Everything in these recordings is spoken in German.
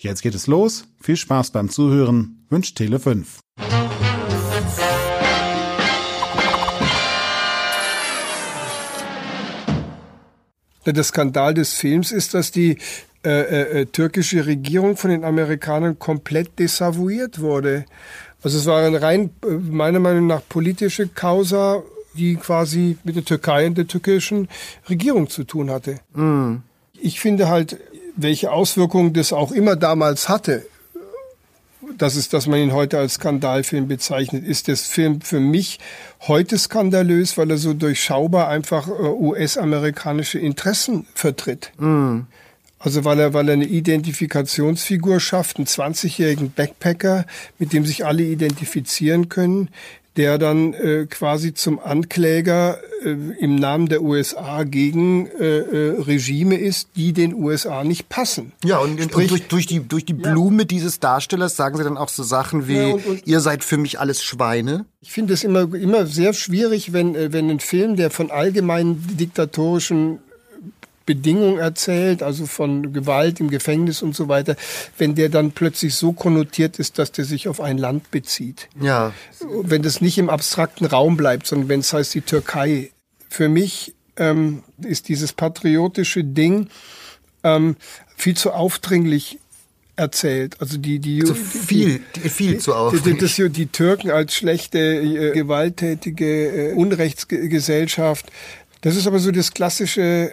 Jetzt geht es los. Viel Spaß beim Zuhören. Wünscht Tele5. Der Skandal des Films ist, dass die äh, äh, äh, türkische Regierung von den Amerikanern komplett desavouiert wurde. Also es war eine rein, äh, meiner Meinung nach, politische Causa, die quasi mit der Türkei und der türkischen Regierung zu tun hatte. Mm. Ich finde halt, welche Auswirkungen das auch immer damals hatte, das ist, dass man ihn heute als Skandalfilm bezeichnet, ist das Film für mich heute skandalös, weil er so durchschaubar einfach äh, US-amerikanische Interessen vertritt. Mm. Also weil er, weil er eine Identifikationsfigur schafft, einen 20-jährigen Backpacker, mit dem sich alle identifizieren können, der dann äh, quasi zum Ankläger äh, im Namen der USA gegen äh, äh, Regime ist, die den USA nicht passen. Ja, und, Sprich, und durch, durch, die, durch die Blume ja. dieses Darstellers sagen sie dann auch so Sachen wie, ja, und, und, ihr seid für mich alles Schweine. Ich finde es immer, immer sehr schwierig, wenn, äh, wenn ein Film, der von allgemeinen diktatorischen Bedingungen erzählt, also von Gewalt im Gefängnis und so weiter, wenn der dann plötzlich so konnotiert ist, dass der sich auf ein Land bezieht. Ja. Wenn das nicht im abstrakten Raum bleibt, sondern wenn es heißt die Türkei. Für mich ähm, ist dieses patriotische Ding ähm, viel zu aufdringlich erzählt. Also die die also viel die, viel zu aufdringlich. Die, die Türken als schlechte äh, gewalttätige äh, Unrechtsgesellschaft. Das ist aber so das klassische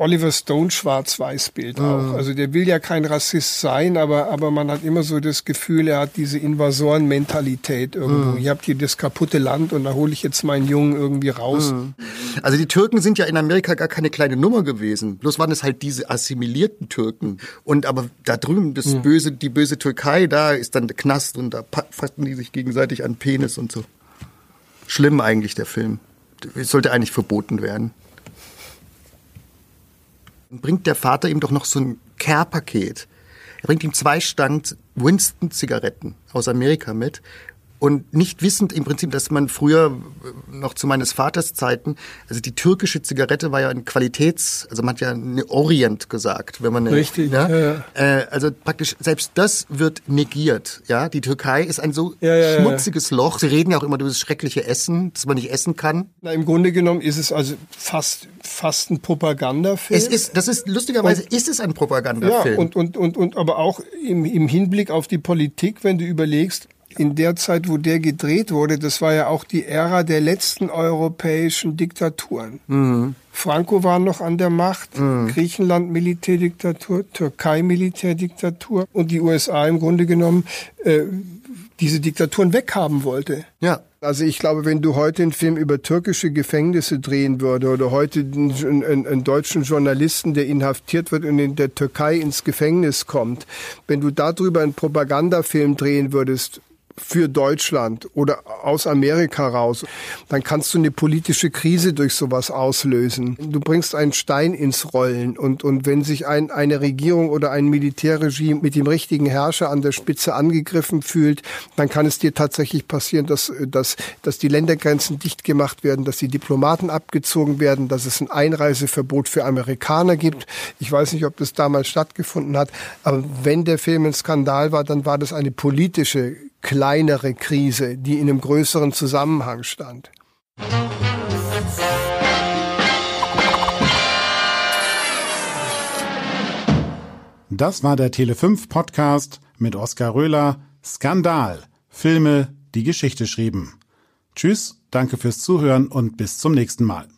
Oliver Stone Schwarz-Weiß-Bild mhm. auch. Also der will ja kein Rassist sein, aber, aber man hat immer so das Gefühl, er hat diese Invasoren-Mentalität irgendwo. Mhm. Ihr habt hier das kaputte Land und da hole ich jetzt meinen Jungen irgendwie raus. Mhm. Also die Türken sind ja in Amerika gar keine kleine Nummer gewesen. Bloß waren es halt diese assimilierten Türken. Und aber da drüben, das mhm. böse, die böse Türkei, da ist dann der Knast und da fassen die sich gegenseitig an Penis und so. Schlimm eigentlich der Film. Sollte eigentlich verboten werden bringt der Vater ihm doch noch so ein Care-Paket. Er bringt ihm zwei Stand Winston-Zigaretten aus Amerika mit und nicht wissend im Prinzip, dass man früher noch zu meines Vaters Zeiten, also die türkische Zigarette war ja ein Qualitäts, also man hat ja eine Orient gesagt, wenn man eine, richtig, ja, ja. Äh, also praktisch selbst das wird negiert, ja. Die Türkei ist ein so ja, schmutziges Loch. Sie reden ja auch immer über das schreckliche Essen, das man nicht essen kann. Na, im Grunde genommen ist es also fast fast ein Propagandafilm. Es ist, das ist lustigerweise und, ist es ein Propagandafilm. Ja, und und und und aber auch im, im Hinblick auf die Politik, wenn du überlegst in der Zeit, wo der gedreht wurde, das war ja auch die Ära der letzten europäischen Diktaturen. Mhm. Franco war noch an der Macht, mhm. Griechenland Militärdiktatur, Türkei Militärdiktatur und die USA im Grunde genommen äh, diese Diktaturen weghaben wollte. Ja. Also ich glaube, wenn du heute einen Film über türkische Gefängnisse drehen würde oder heute einen, einen, einen, deutschen Journalisten, der inhaftiert wird und in der Türkei ins Gefängnis kommt, wenn du darüber einen Propagandafilm drehen würdest, für Deutschland oder aus Amerika raus, dann kannst du eine politische Krise durch sowas auslösen. Du bringst einen Stein ins Rollen und, und wenn sich ein, eine Regierung oder ein Militärregime mit dem richtigen Herrscher an der Spitze angegriffen fühlt, dann kann es dir tatsächlich passieren, dass, dass, dass die Ländergrenzen dicht gemacht werden, dass die Diplomaten abgezogen werden, dass es ein Einreiseverbot für Amerikaner gibt. Ich weiß nicht, ob das damals stattgefunden hat, aber wenn der Film ein Skandal war, dann war das eine politische kleinere Krise, die in einem größeren Zusammenhang stand. Das war der Tele5 Podcast mit Oskar Röhler. Skandal. Filme, die Geschichte schrieben. Tschüss, danke fürs Zuhören und bis zum nächsten Mal.